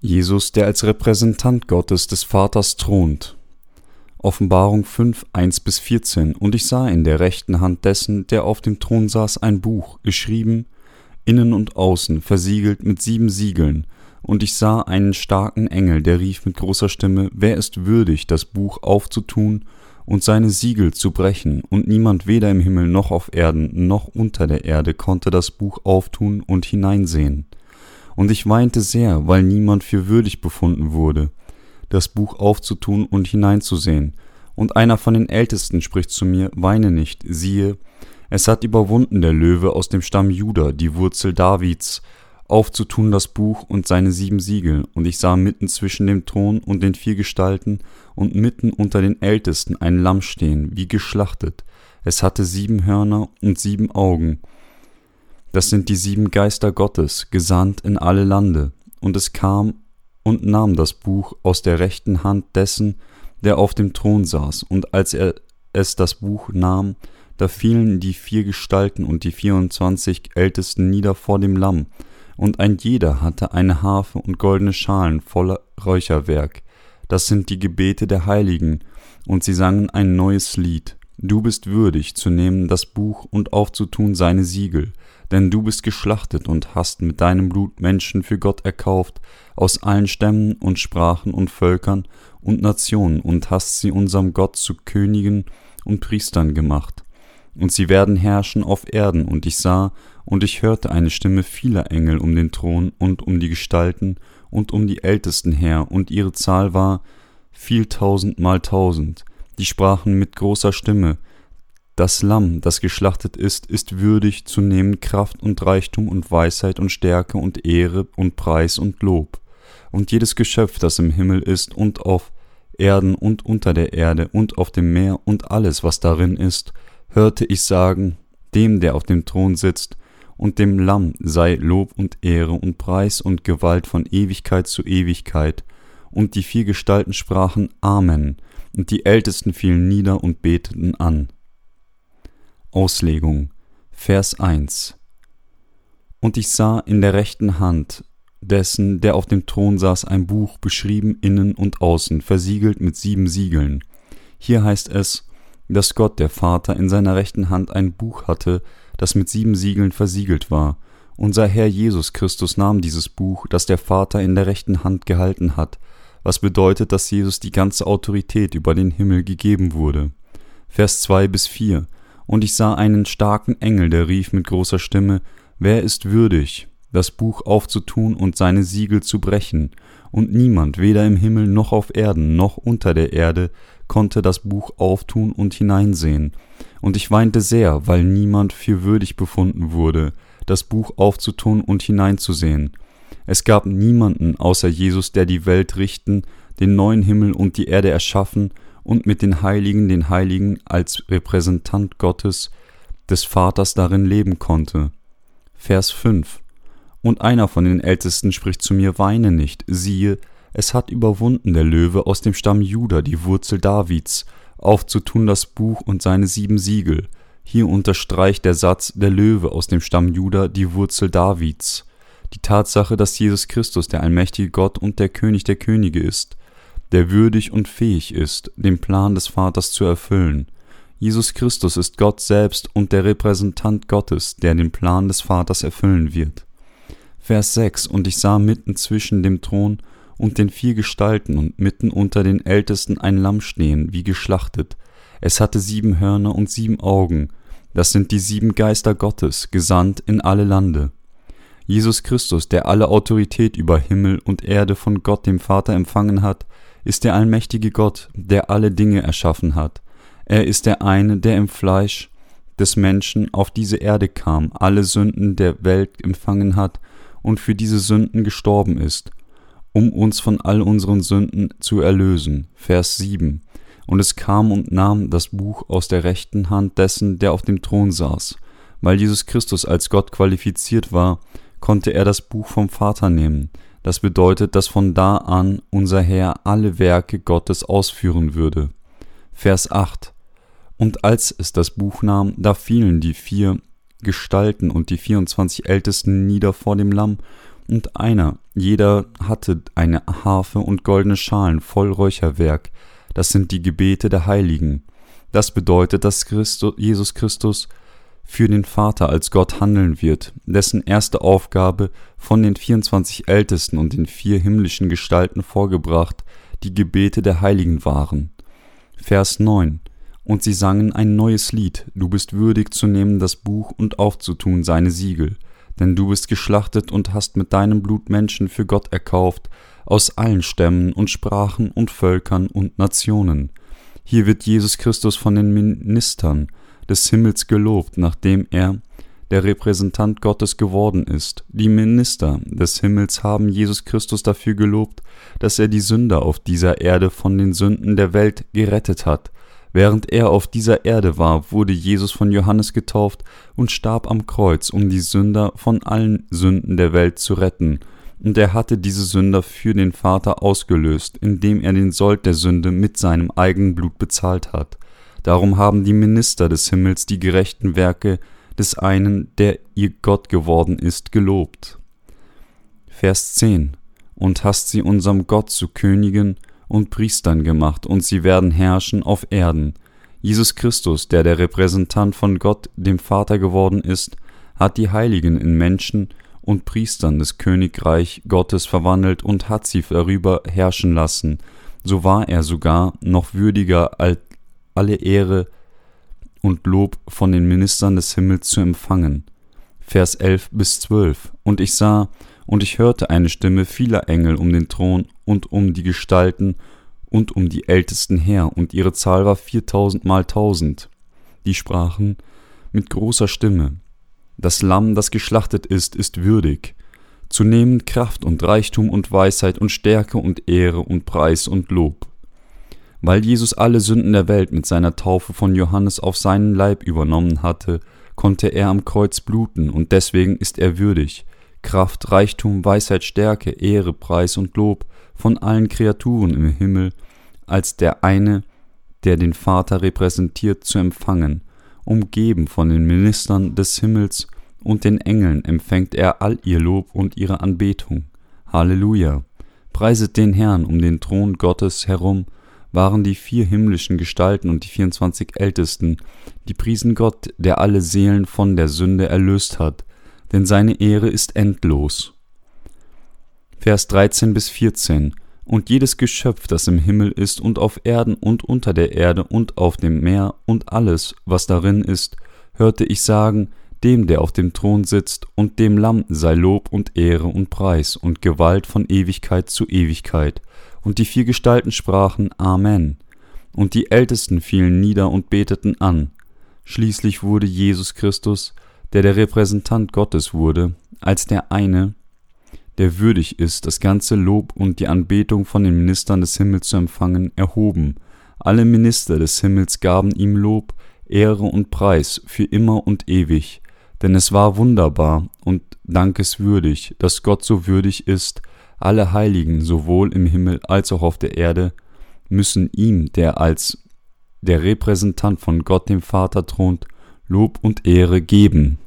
Jesus, der als Repräsentant Gottes des Vaters thront. Offenbarung 5, 1 bis 14 Und ich sah in der rechten Hand dessen, der auf dem Thron saß, ein Buch, geschrieben, innen und außen, versiegelt mit sieben Siegeln. Und ich sah einen starken Engel, der rief mit großer Stimme, Wer ist würdig, das Buch aufzutun und seine Siegel zu brechen? Und niemand weder im Himmel noch auf Erden noch unter der Erde konnte das Buch auftun und hineinsehen und ich weinte sehr, weil niemand für würdig befunden wurde, das Buch aufzutun und hineinzusehen. Und einer von den Ältesten spricht zu mir, weine nicht, siehe, es hat überwunden der Löwe aus dem Stamm Juda, die Wurzel Davids, aufzutun das Buch und seine sieben Siegel, und ich sah mitten zwischen dem Thron und den vier Gestalten und mitten unter den Ältesten ein Lamm stehen, wie geschlachtet. Es hatte sieben Hörner und sieben Augen, das sind die sieben Geister Gottes, gesandt in alle Lande. Und es kam und nahm das Buch aus der rechten Hand dessen, der auf dem Thron saß. Und als er es das Buch nahm, da fielen die vier Gestalten und die vierundzwanzig Ältesten nieder vor dem Lamm. Und ein jeder hatte eine Harfe und goldene Schalen voller Räucherwerk. Das sind die Gebete der Heiligen. Und sie sangen ein neues Lied. Du bist würdig zu nehmen das Buch und aufzutun seine Siegel denn du bist geschlachtet und hast mit deinem Blut Menschen für Gott erkauft, aus allen Stämmen und Sprachen und Völkern und Nationen, und hast sie unserem Gott zu Königen und Priestern gemacht. Und sie werden herrschen auf Erden, und ich sah, und ich hörte eine Stimme vieler Engel um den Thron und um die Gestalten und um die Ältesten her, und ihre Zahl war viel tausend mal tausend, die sprachen mit großer Stimme, das Lamm, das geschlachtet ist, ist würdig zu nehmen Kraft und Reichtum und Weisheit und Stärke und Ehre und Preis und Lob. Und jedes Geschöpf, das im Himmel ist und auf Erden und unter der Erde und auf dem Meer und alles, was darin ist, hörte ich sagen, dem, der auf dem Thron sitzt, und dem Lamm sei Lob und Ehre und Preis und Gewalt von Ewigkeit zu Ewigkeit. Und die vier Gestalten sprachen Amen, und die Ältesten fielen nieder und beteten an. Auslegung Vers 1 Und ich sah in der rechten Hand dessen, der auf dem Thron saß, ein Buch, beschrieben innen und außen, versiegelt mit sieben Siegeln. Hier heißt es, dass Gott, der Vater, in seiner rechten Hand ein Buch hatte, das mit sieben Siegeln versiegelt war. Unser Herr Jesus Christus nahm dieses Buch, das der Vater in der rechten Hand gehalten hat, was bedeutet, dass Jesus die ganze Autorität über den Himmel gegeben wurde. Vers 2 bis 4 und ich sah einen starken Engel, der rief mit großer Stimme, Wer ist würdig, das Buch aufzutun und seine Siegel zu brechen? Und niemand, weder im Himmel noch auf Erden noch unter der Erde, konnte das Buch auftun und hineinsehen. Und ich weinte sehr, weil niemand für würdig befunden wurde, das Buch aufzutun und hineinzusehen. Es gab niemanden außer Jesus, der die Welt richten, den neuen Himmel und die Erde erschaffen und mit den Heiligen den Heiligen als Repräsentant Gottes des Vaters darin leben konnte. Vers 5 Und einer von den Ältesten spricht zu mir, weine nicht, siehe, es hat überwunden der Löwe aus dem Stamm Juda, die Wurzel Davids, aufzutun das Buch und seine sieben Siegel. Hier unterstreicht der Satz der Löwe aus dem Stamm Juda die Wurzel Davids. Die Tatsache, dass Jesus Christus der allmächtige Gott und der König der Könige ist, der würdig und fähig ist, den Plan des Vaters zu erfüllen. Jesus Christus ist Gott selbst und der Repräsentant Gottes, der den Plan des Vaters erfüllen wird. Vers 6 Und ich sah mitten zwischen dem Thron und den vier Gestalten und mitten unter den Ältesten ein Lamm stehen, wie geschlachtet. Es hatte sieben Hörner und sieben Augen. Das sind die sieben Geister Gottes, gesandt in alle Lande. Jesus Christus, der alle Autorität über Himmel und Erde von Gott dem Vater empfangen hat, ist der allmächtige Gott, der alle Dinge erschaffen hat. Er ist der eine, der im Fleisch des Menschen auf diese Erde kam, alle Sünden der Welt empfangen hat und für diese Sünden gestorben ist, um uns von all unseren Sünden zu erlösen. Vers 7. Und es kam und nahm das Buch aus der rechten Hand dessen, der auf dem Thron saß. Weil Jesus Christus als Gott qualifiziert war, konnte er das Buch vom Vater nehmen. Das bedeutet, dass von da an unser Herr alle Werke Gottes ausführen würde. Vers 8 Und als es das Buch nahm, da fielen die vier Gestalten und die 24 Ältesten nieder vor dem Lamm, und einer, jeder hatte eine Harfe und goldene Schalen voll Räucherwerk, das sind die Gebete der Heiligen. Das bedeutet, dass Christus, Jesus Christus für den Vater als Gott handeln wird, dessen erste Aufgabe von den 24 Ältesten und den vier himmlischen Gestalten vorgebracht die Gebete der Heiligen waren. Vers 9 Und sie sangen ein neues Lied, du bist würdig zu nehmen das Buch und aufzutun seine Siegel, denn du bist geschlachtet und hast mit deinem Blut Menschen für Gott erkauft, aus allen Stämmen und Sprachen und Völkern und Nationen. Hier wird Jesus Christus von den Ministern des Himmels gelobt, nachdem er der Repräsentant Gottes geworden ist. Die Minister des Himmels haben Jesus Christus dafür gelobt, dass er die Sünder auf dieser Erde von den Sünden der Welt gerettet hat. Während er auf dieser Erde war, wurde Jesus von Johannes getauft und starb am Kreuz, um die Sünder von allen Sünden der Welt zu retten. Und er hatte diese Sünder für den Vater ausgelöst, indem er den Sold der Sünde mit seinem eigenen Blut bezahlt hat. Darum haben die Minister des Himmels die gerechten Werke des einen, der ihr Gott geworden ist, gelobt. Vers 10 Und hast sie unserem Gott zu Königen und Priestern gemacht, und sie werden herrschen auf Erden. Jesus Christus, der der Repräsentant von Gott, dem Vater geworden ist, hat die Heiligen in Menschen und Priestern des Königreich Gottes verwandelt und hat sie darüber herrschen lassen. So war er sogar noch würdiger, alle Ehre und Lob von den Ministern des Himmels zu empfangen. Vers 11 bis 12. Und ich sah, und ich hörte eine Stimme vieler Engel um den Thron und um die Gestalten und um die Ältesten her, und ihre Zahl war viertausend mal tausend. Die sprachen mit großer Stimme, Das Lamm, das geschlachtet ist, ist würdig, zu nehmen Kraft und Reichtum und Weisheit und Stärke und Ehre und Preis und Lob weil Jesus alle Sünden der Welt mit seiner Taufe von Johannes auf seinen Leib übernommen hatte, konnte er am Kreuz bluten, und deswegen ist er würdig, Kraft, Reichtum, Weisheit, Stärke, Ehre, Preis und Lob von allen Kreaturen im Himmel als der eine, der den Vater repräsentiert, zu empfangen. Umgeben von den Ministern des Himmels und den Engeln empfängt er all ihr Lob und ihre Anbetung. Halleluja! Preiset den Herrn um den Thron Gottes herum, waren die vier himmlischen Gestalten und die 24 Ältesten, die priesen Gott, der alle Seelen von der Sünde erlöst hat, denn seine Ehre ist endlos. Vers 13 bis 14 Und jedes Geschöpf, das im Himmel ist und auf Erden und unter der Erde und auf dem Meer und alles, was darin ist, hörte ich sagen, dem, der auf dem Thron sitzt, und dem Lamm sei Lob und Ehre und Preis und Gewalt von Ewigkeit zu Ewigkeit. Und die vier Gestalten sprachen Amen. Und die Ältesten fielen nieder und beteten an. Schließlich wurde Jesus Christus, der der Repräsentant Gottes wurde, als der eine, der würdig ist, das ganze Lob und die Anbetung von den Ministern des Himmels zu empfangen, erhoben. Alle Minister des Himmels gaben ihm Lob, Ehre und Preis für immer und ewig. Denn es war wunderbar und dankeswürdig, dass Gott so würdig ist, alle Heiligen, sowohl im Himmel als auch auf der Erde, müssen ihm, der als der Repräsentant von Gott dem Vater thront, Lob und Ehre geben.